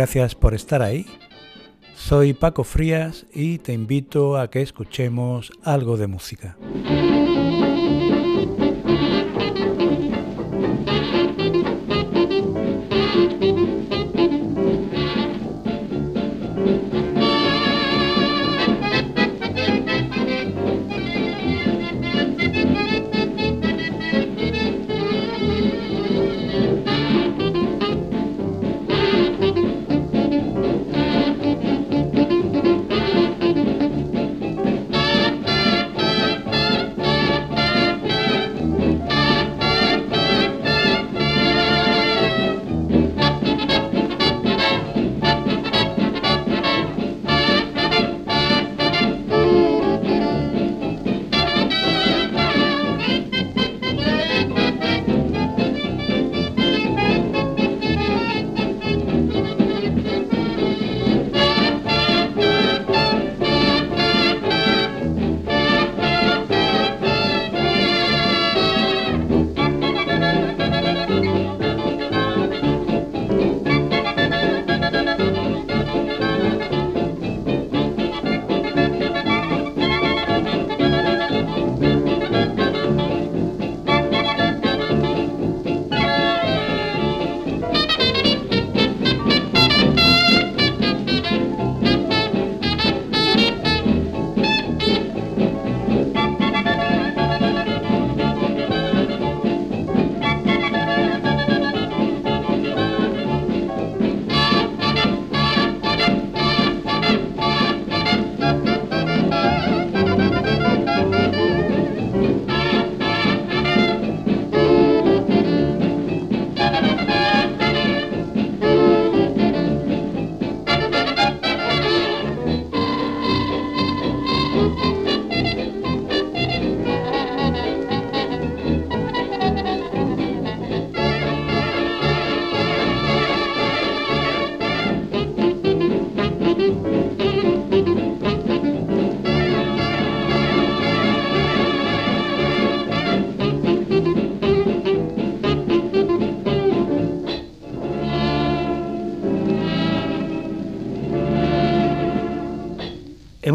Gracias por estar ahí. Soy Paco Frías y te invito a que escuchemos algo de música.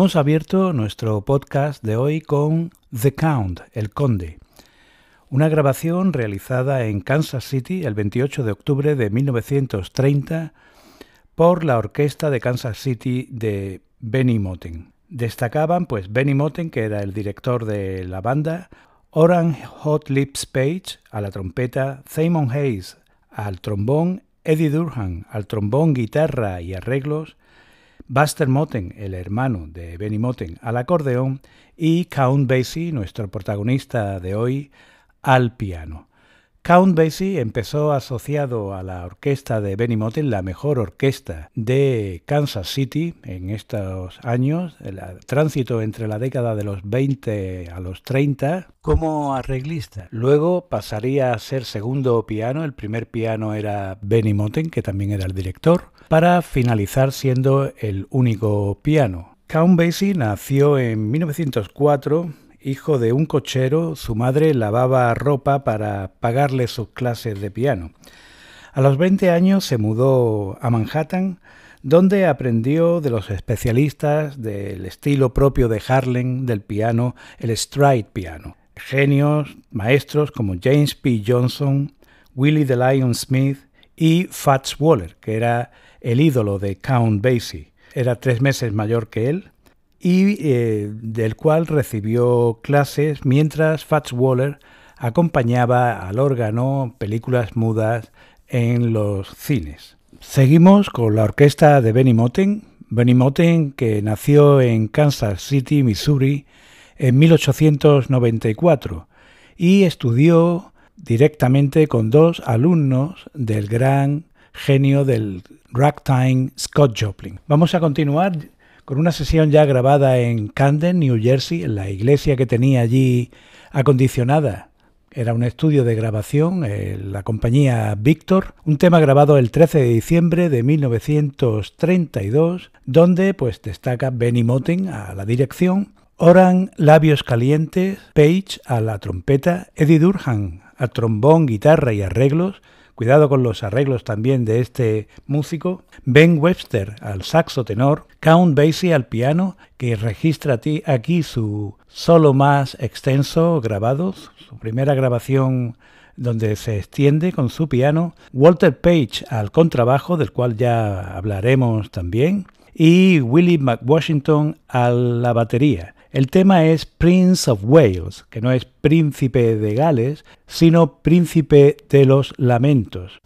Hemos abierto nuestro podcast de hoy con The Count, el Conde, una grabación realizada en Kansas City el 28 de octubre de 1930 por la orquesta de Kansas City de Benny Moten. Destacaban pues Benny Moten, que era el director de la banda, Oran Hot Lips Page a la trompeta, Simon Hayes al trombón, Eddie Durham al trombón, guitarra y arreglos, Buster Moten, el hermano de Benny Moten, al acordeón y Count Basie, nuestro protagonista de hoy, al piano. Count Basie empezó asociado a la orquesta de Benny Moten, la mejor orquesta de Kansas City en estos años, el tránsito entre la década de los 20 a los 30, como arreglista. Luego pasaría a ser segundo piano, el primer piano era Benny Moten, que también era el director para finalizar siendo el único piano. Count Basie nació en 1904, hijo de un cochero, su madre lavaba ropa para pagarle sus clases de piano. A los 20 años se mudó a Manhattan, donde aprendió de los especialistas del estilo propio de Harlem del piano, el stride piano. Genios, maestros como James P. Johnson, Willie the Lion Smith y Fats Waller, que era el ídolo de Count Basie. Era tres meses mayor que él y eh, del cual recibió clases mientras Fats Waller acompañaba al órgano películas mudas en los cines. Seguimos con la orquesta de Benny Moten, Benny Moten que nació en Kansas City, Missouri, en 1894 y estudió directamente con dos alumnos del gran genio del ragtime Scott Joplin. Vamos a continuar con una sesión ya grabada en Camden, New Jersey, en la iglesia que tenía allí acondicionada. Era un estudio de grabación, eh, la compañía Victor, un tema grabado el 13 de diciembre de 1932, donde pues destaca Benny Moten a la dirección, Oran Labios Calientes, Page a la trompeta, Eddie Durham a trombón, guitarra y arreglos, cuidado con los arreglos también de este músico, Ben Webster al saxo tenor, Count Basie al piano, que registra aquí su solo más extenso grabado, su primera grabación donde se extiende con su piano, Walter Page al contrabajo, del cual ya hablaremos también, y Willie McWashington a la batería. El tema es Prince of Wales, que no es príncipe de Gales, sino príncipe de los lamentos.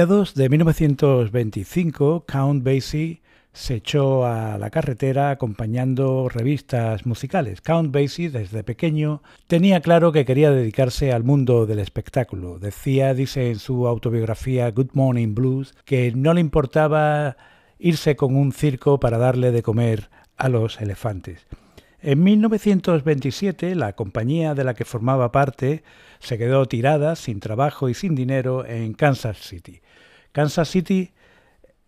Mediados de 1925, Count Basie se echó a la carretera acompañando revistas musicales. Count Basie, desde pequeño, tenía claro que quería dedicarse al mundo del espectáculo. Decía, dice en su autobiografía Good Morning Blues, que no le importaba irse con un circo para darle de comer a los elefantes. En 1927, la compañía de la que formaba parte se quedó tirada, sin trabajo y sin dinero, en Kansas City. Kansas City,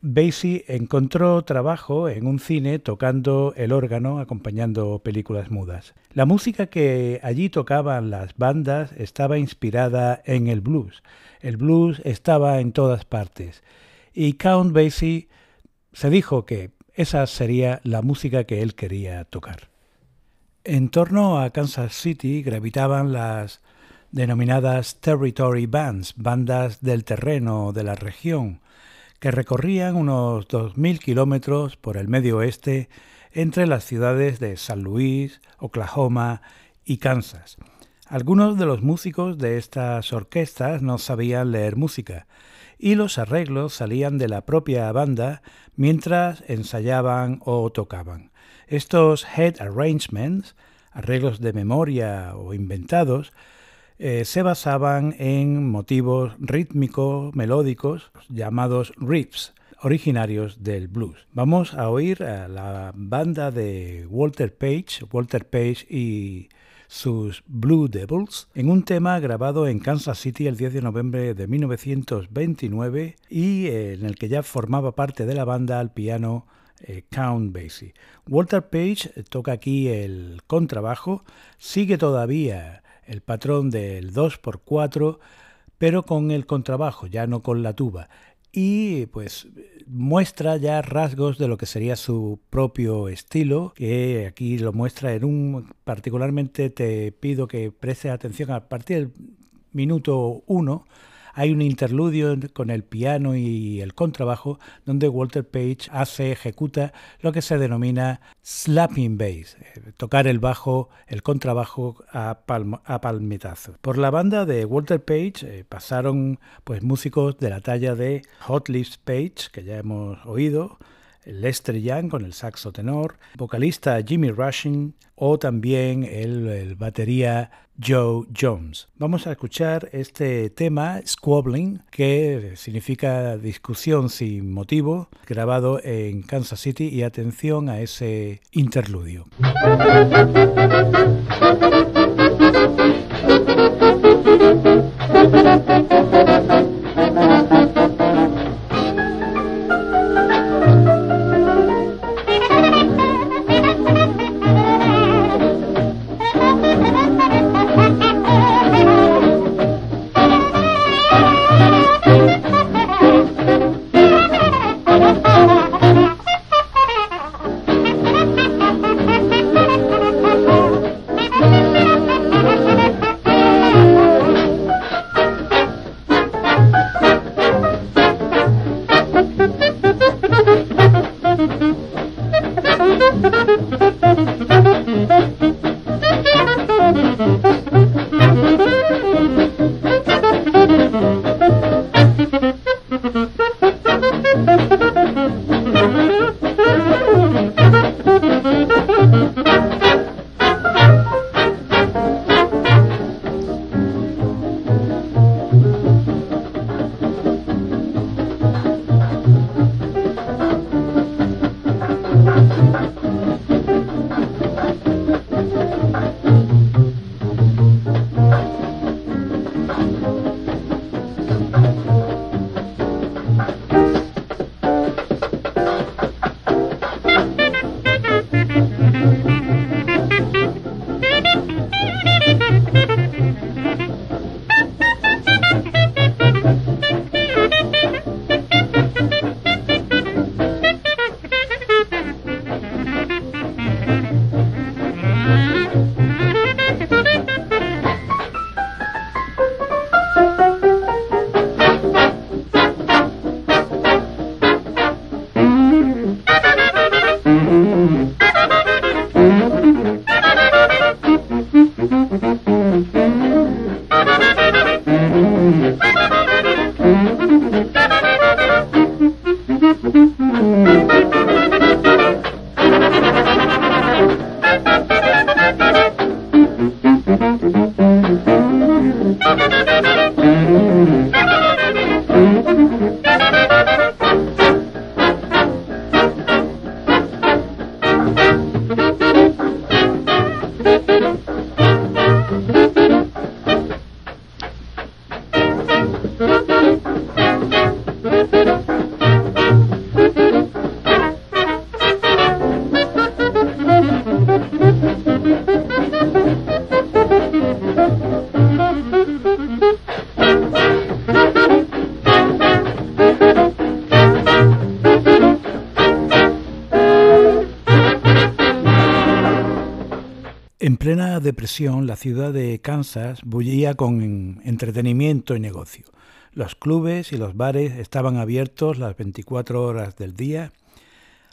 Basie encontró trabajo en un cine tocando el órgano acompañando películas mudas. La música que allí tocaban las bandas estaba inspirada en el blues. El blues estaba en todas partes. Y Count Basie se dijo que esa sería la música que él quería tocar. En torno a Kansas City gravitaban las denominadas Territory Bands, bandas del terreno de la región, que recorrían unos 2.000 kilómetros por el medio oeste entre las ciudades de San Luis, Oklahoma y Kansas. Algunos de los músicos de estas orquestas no sabían leer música, y los arreglos salían de la propia banda mientras ensayaban o tocaban. Estos head arrangements, arreglos de memoria o inventados, eh, se basaban en motivos rítmicos, melódicos, llamados riffs, originarios del blues. Vamos a oír a la banda de Walter Page, Walter Page y sus Blue Devils, en un tema grabado en Kansas City el 10 de noviembre de 1929 y eh, en el que ya formaba parte de la banda al piano eh, Count Basie. Walter Page eh, toca aquí el contrabajo, sigue todavía el patrón del 2x4, pero con el contrabajo, ya no con la tuba. Y pues muestra ya rasgos de lo que sería su propio estilo, que aquí lo muestra en un particularmente te pido que prestes atención a partir del minuto 1 hay un interludio con el piano y el contrabajo donde Walter Page hace, ejecuta lo que se denomina slapping bass, eh, tocar el bajo, el contrabajo a, a palmetazo. Por la banda de Walter Page eh, pasaron pues músicos de la talla de Hot Lips Page, que ya hemos oído, Lester Young con el saxo tenor, vocalista Jimmy Rushing o también el, batería Joe Jones. Vamos a escuchar este tema, Squabbling, que significa discusión sin motivo, grabado en Kansas City y atención a ese interludio. Depresión, la ciudad de Kansas bullía con entretenimiento y negocio. Los clubes y los bares estaban abiertos las 24 horas del día.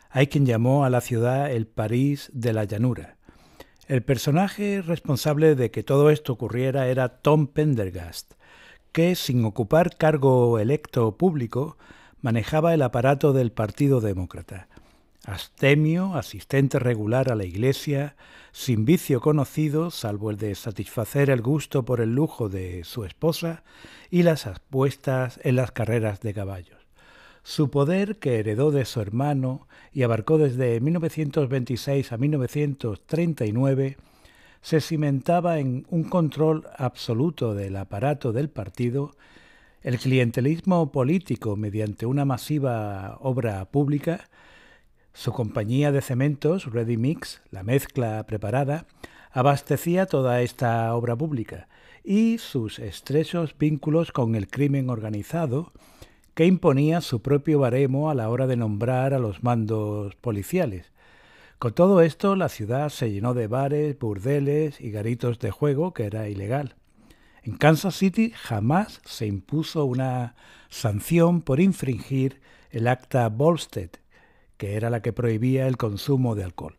Hay quien llamó a la ciudad el París de la llanura. El personaje responsable de que todo esto ocurriera era Tom Pendergast, que sin ocupar cargo electo público manejaba el aparato del Partido Demócrata. Astemio, asistente regular a la iglesia, sin vicio conocido, salvo el de satisfacer el gusto por el lujo de su esposa y las apuestas en las carreras de caballos. Su poder, que heredó de su hermano y abarcó desde 1926 a 1939, se cimentaba en un control absoluto del aparato del partido, el clientelismo político mediante una masiva obra pública, su compañía de cementos, Ready Mix, la mezcla preparada, abastecía toda esta obra pública y sus estrechos vínculos con el crimen organizado, que imponía su propio baremo a la hora de nombrar a los mandos policiales. Con todo esto, la ciudad se llenó de bares, burdeles y garitos de juego, que era ilegal. En Kansas City jamás se impuso una sanción por infringir el acta Volstead, que era la que prohibía el consumo de alcohol.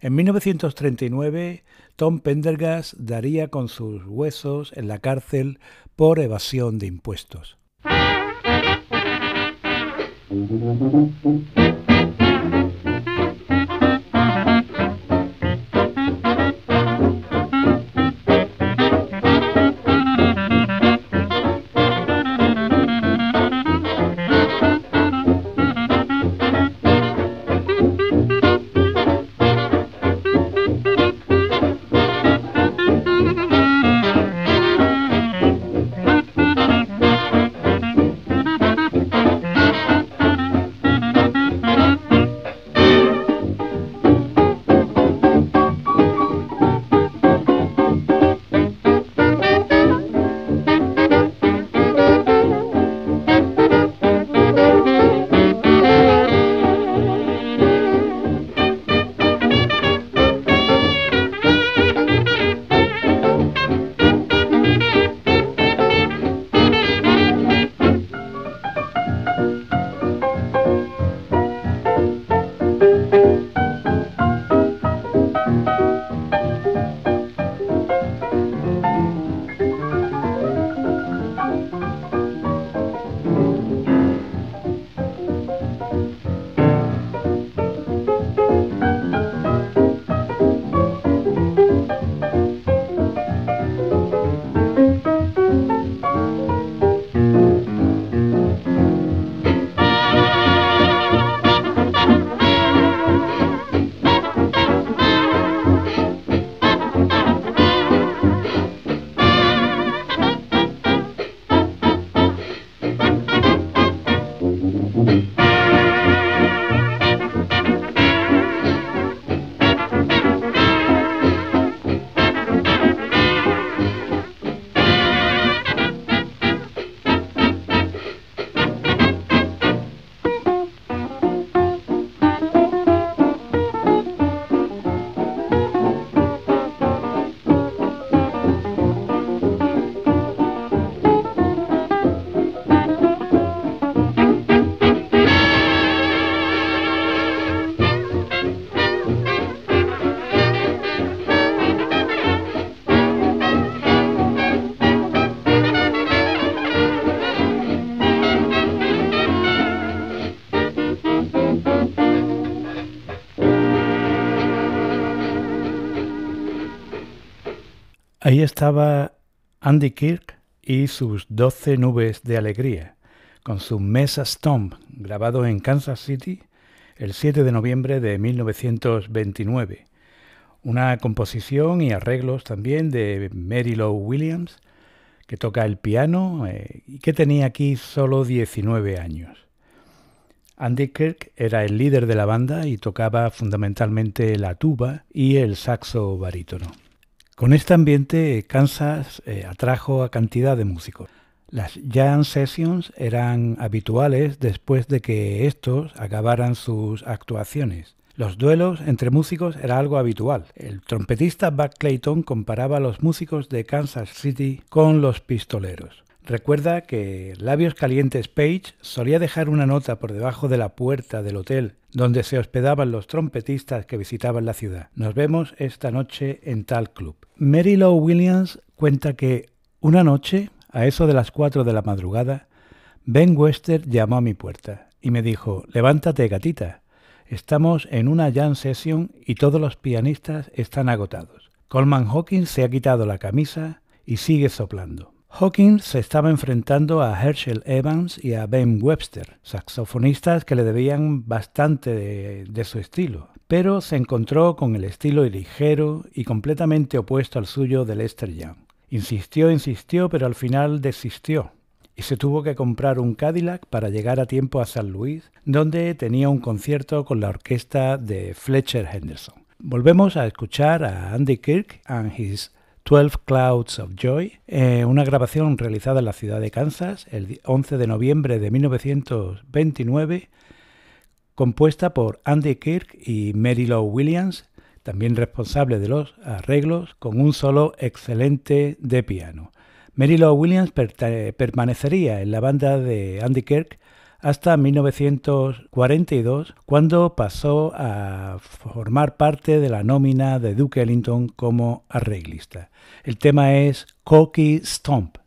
En 1939, Tom Pendergast daría con sus huesos en la cárcel por evasión de impuestos. Ahí estaba Andy Kirk y sus Doce nubes de alegría, con su Mesa Stomp, grabado en Kansas City el 7 de noviembre de 1929. Una composición y arreglos también de Mary Lou Williams, que toca el piano eh, y que tenía aquí solo 19 años. Andy Kirk era el líder de la banda y tocaba fundamentalmente la tuba y el saxo barítono. Con este ambiente, Kansas eh, atrajo a cantidad de músicos. Las jam sessions eran habituales después de que estos acabaran sus actuaciones. Los duelos entre músicos era algo habitual. El trompetista Buck Clayton comparaba a los músicos de Kansas City con los pistoleros. Recuerda que Labios Calientes Page solía dejar una nota por debajo de la puerta del hotel donde se hospedaban los trompetistas que visitaban la ciudad. Nos vemos esta noche en tal club. Mary Lou Williams cuenta que una noche, a eso de las 4 de la madrugada, Ben Wester llamó a mi puerta y me dijo, levántate gatita, estamos en una jam session y todos los pianistas están agotados. Coleman Hawkins se ha quitado la camisa y sigue soplando. Hawkins se estaba enfrentando a Herschel Evans y a Ben Webster, saxofonistas que le debían bastante de, su estilo, pero se encontró con el estilo ligero y completamente opuesto al suyo de Lester Young. Insistió, insistió, pero al final desistió y se tuvo que comprar un Cadillac para llegar a tiempo a San Luis, donde tenía un concierto con la orquesta de Fletcher Henderson. Volvemos a escuchar a Andy Kirk and his 12 Clouds of Joy, eh, una grabación realizada en la ciudad de Kansas el 11 de noviembre de 1929, compuesta por Andy Kirk y Mary Lou Williams, también responsable de los arreglos, con un solo excelente de piano. Mary Lou Williams permanecería en la banda de Andy Kirk hasta 1942, cuando pasó a formar parte de la nómina de Duke Ellington como arreglista. El tema es Cocky Stomp.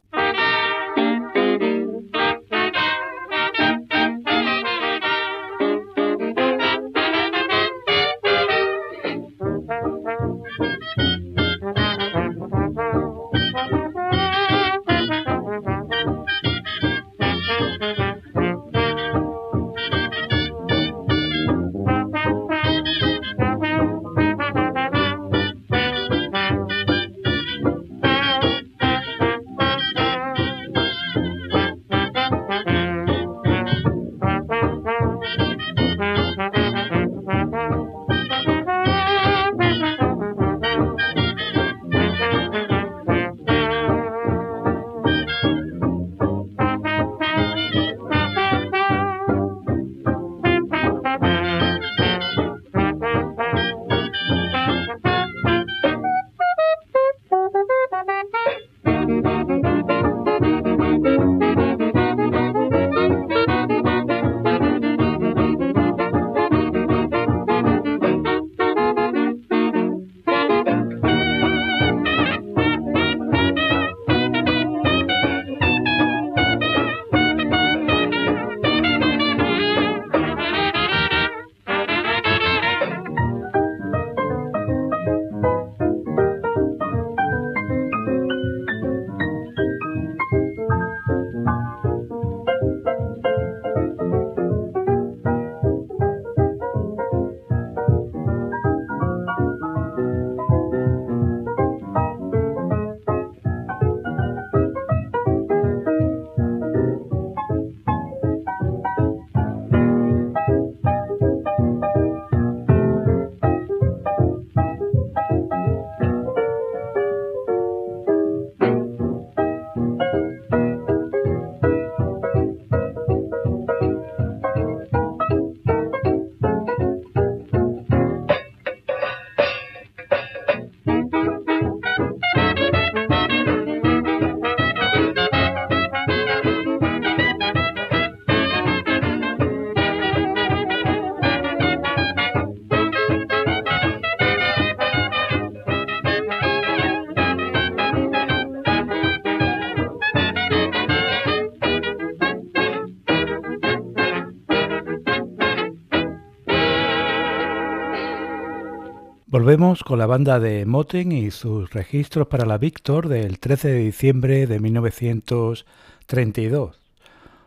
Volvemos con la banda de Moten y sus registros para la Victor del 13 de diciembre de 1932.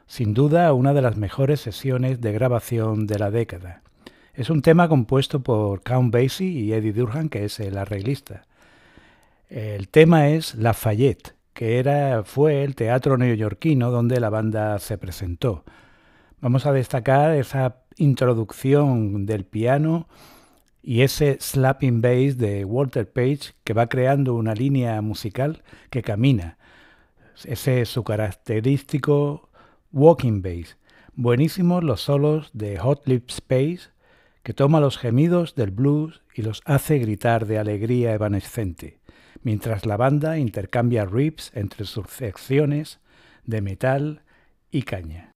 Sin duda una de las mejores sesiones de grabación de la década. Es un tema compuesto por Count Basie y Eddie Durham, que es el arreglista. El tema es Lafayette, que era, fue el teatro neoyorquino donde la banda se presentó. Vamos a destacar esa introducción del piano y ese slapping bass de Walter Page que va creando una línea musical que camina. Ese es su característico walking bass. Buenísimos los solos de Hot Lip Space que toma los gemidos del blues y los hace gritar de alegría evanescente, mientras la banda intercambia riffs entre sus secciones de metal y caña.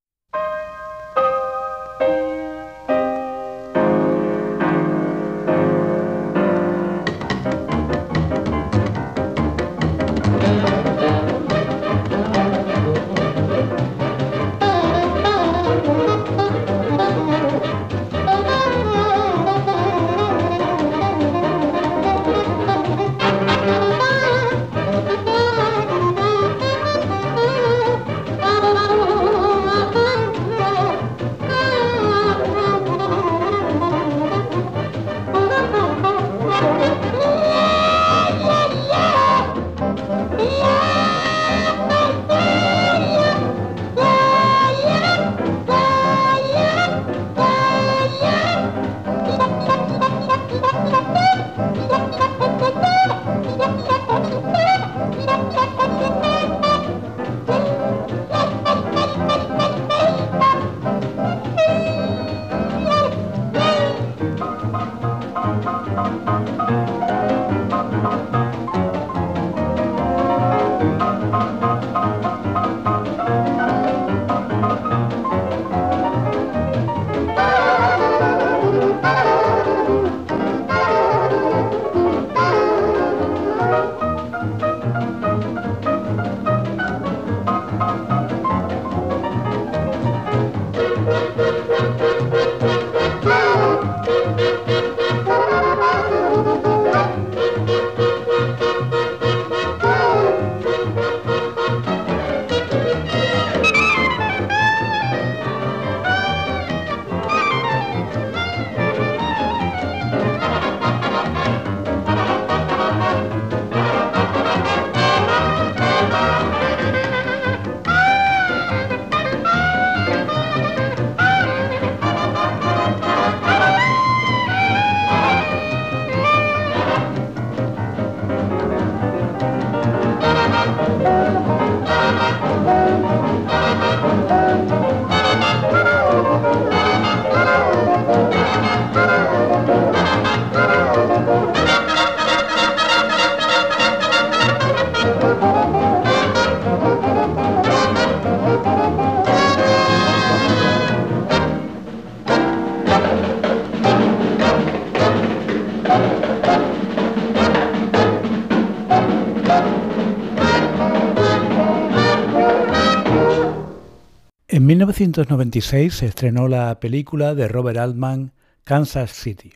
En 1996 se estrenó la película de Robert Altman, Kansas City.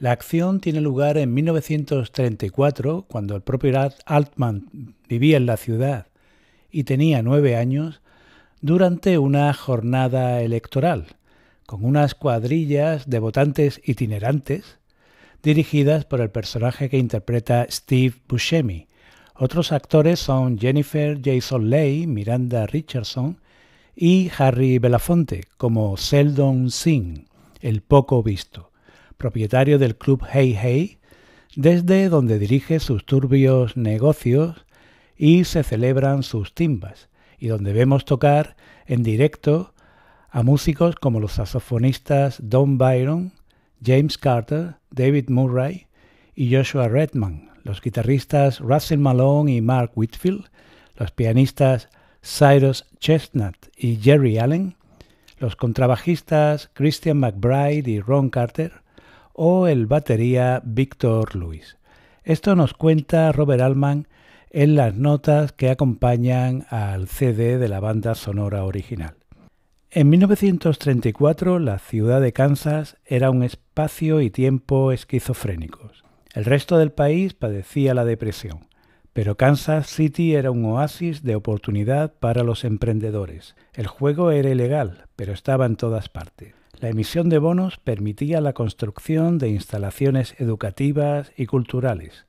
La acción tiene lugar en 1934, cuando el propio Altman vivía en la ciudad y tenía nueve años, durante una jornada electoral, con unas cuadrillas de votantes itinerantes dirigidas por el personaje que interpreta Steve Buscemi. Otros actores son Jennifer Jason Leigh, Miranda Richardson y Harry Belafonte como Seldon Singh, el poco visto, propietario del club Hey Hey, desde donde dirige sus turbios negocios y se celebran sus timbas, y donde vemos tocar en directo a músicos como los saxofonistas Don Byron, James Carter, David Murray y Joshua Redman, los guitarristas Russell Malone y Mark Whitfield, los pianistas Cyrus Chestnut y Jerry Allen, los contrabajistas Christian McBride y Ron Carter o el batería Victor Lewis. Esto nos cuenta Robert Altman en las notas que acompañan al CD de la banda sonora original. En 1934 la ciudad de Kansas era un espacio y tiempo esquizofrénicos. El resto del país padecía la depresión. Pero Kansas City era un oasis de oportunidad para los emprendedores. El juego era ilegal, pero estaba en todas partes. La emisión de bonos permitía la construcción de instalaciones educativas y culturales.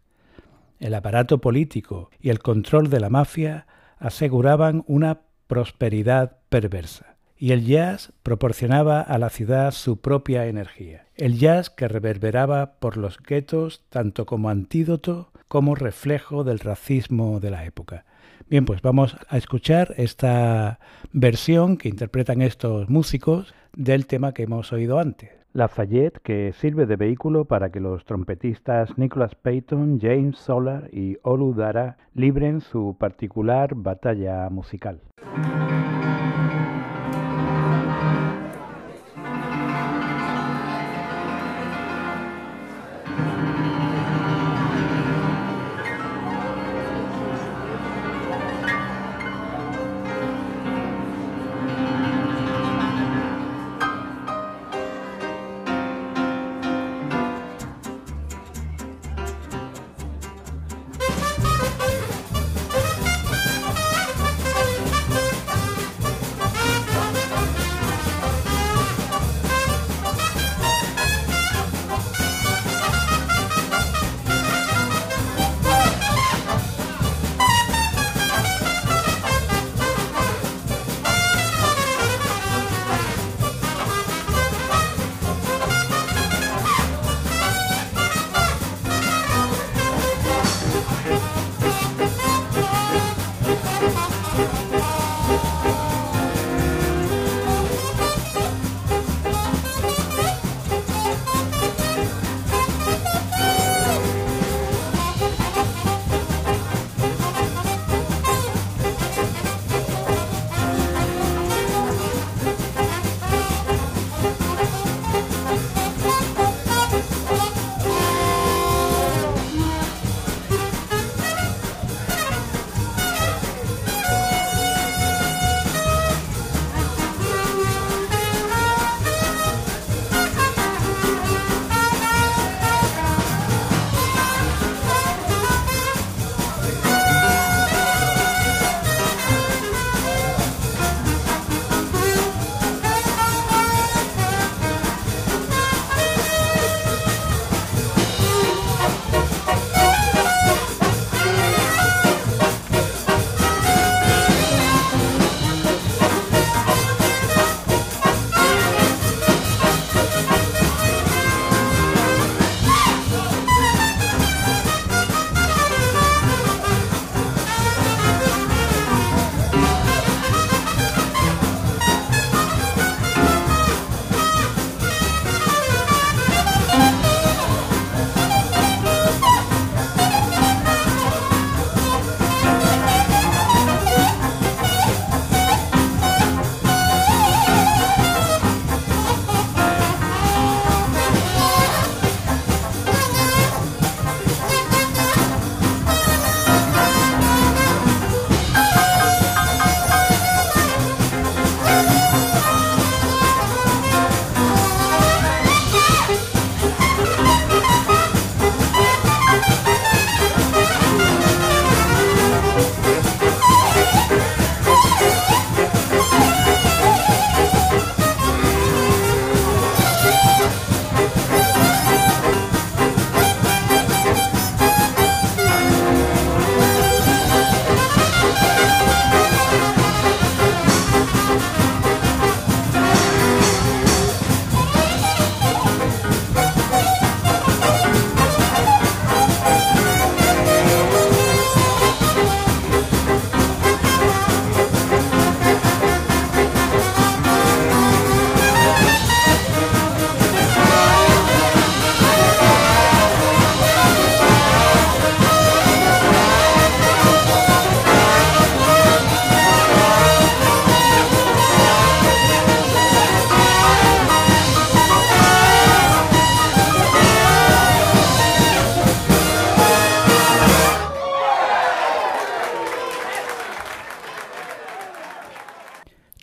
El aparato político y el control de la mafia aseguraban una prosperidad perversa. Y el jazz proporcionaba a la ciudad su propia energía. El jazz que reverberaba por los guetos tanto como antídoto como reflejo del racismo de la época. Bien, pues vamos a escuchar esta versión que interpretan estos músicos del tema que hemos oído antes. La Fayette, que sirve de vehículo para que los trompetistas Nicholas Payton, James Solar y Olu Dara libren su particular batalla musical.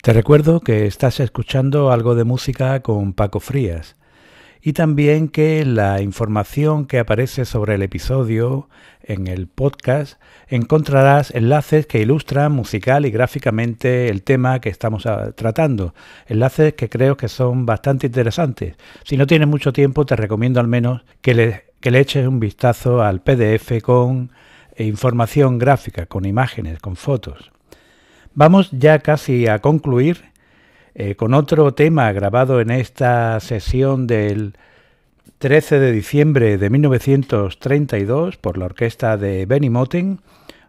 Te recuerdo que estás escuchando algo de música con Paco Frías y también que la información que aparece sobre el episodio en el podcast encontrarás enlaces que ilustran musical y gráficamente el tema que estamos ah, tratando, enlaces que creo que son bastante interesantes. Si no tienes mucho tiempo te recomiendo al menos que le, que le eches un vistazo al PDF con información gráfica, con imágenes, con fotos. Vamos ya casi a concluir eh, con otro tema grabado en esta sesión del 13 de diciembre de 1932 por la orquesta de Benny Moten,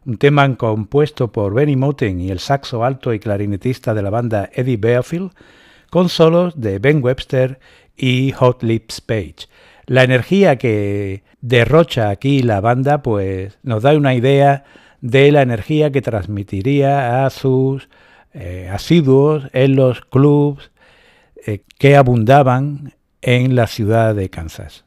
un tema compuesto por Benny Moten y el saxo alto y clarinetista de la banda Eddie Bearfield, con solos de Ben Webster y Hot Lips Page. La energía que derrocha aquí la banda pues nos da una idea de la energía que transmitiría a sus eh, asiduos en los clubs eh, que abundaban en la ciudad de Kansas.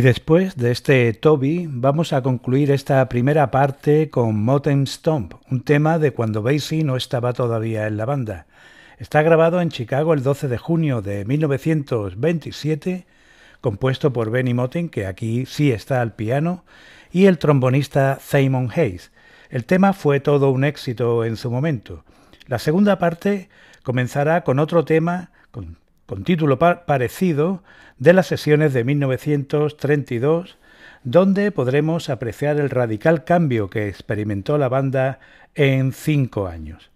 Y después de este Toby, vamos a concluir esta primera parte con Moten Stomp, un tema de cuando Basie no estaba todavía en la banda. Está grabado en Chicago el 12 de junio de 1927, compuesto por Benny Moten, que aquí sí está al piano, y el trombonista Simon Hayes. El tema fue todo un éxito en su momento. La segunda parte comenzará con otro tema, con con título parecido, de las sesiones de 1932, donde podremos apreciar el radical cambio que experimentó la banda en cinco años.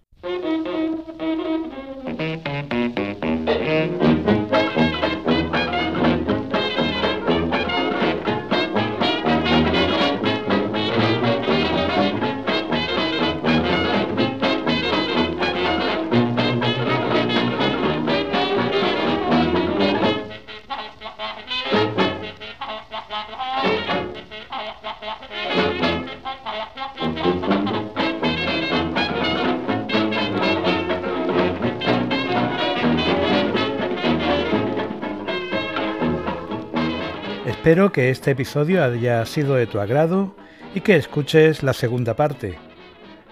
Espero que este episodio haya sido de tu agrado y que escuches la segunda parte.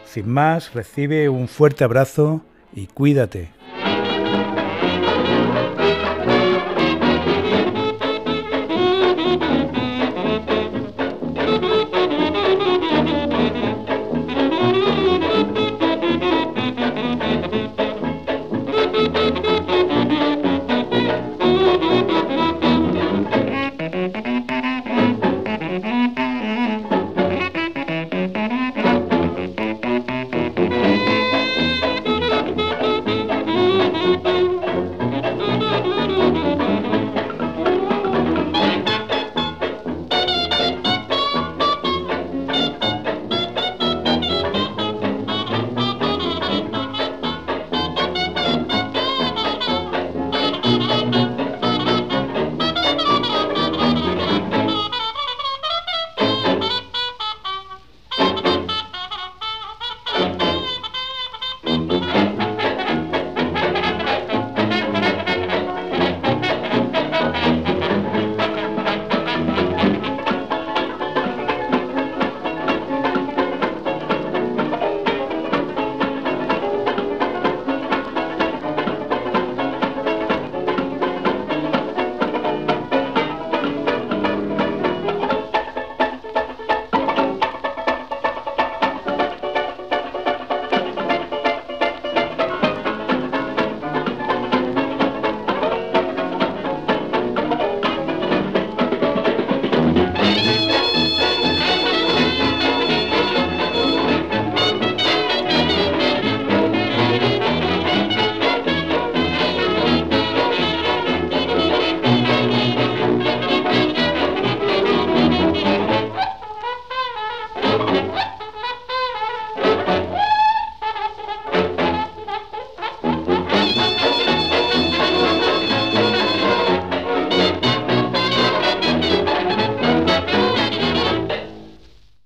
Sin más, recibe un fuerte abrazo y cuídate.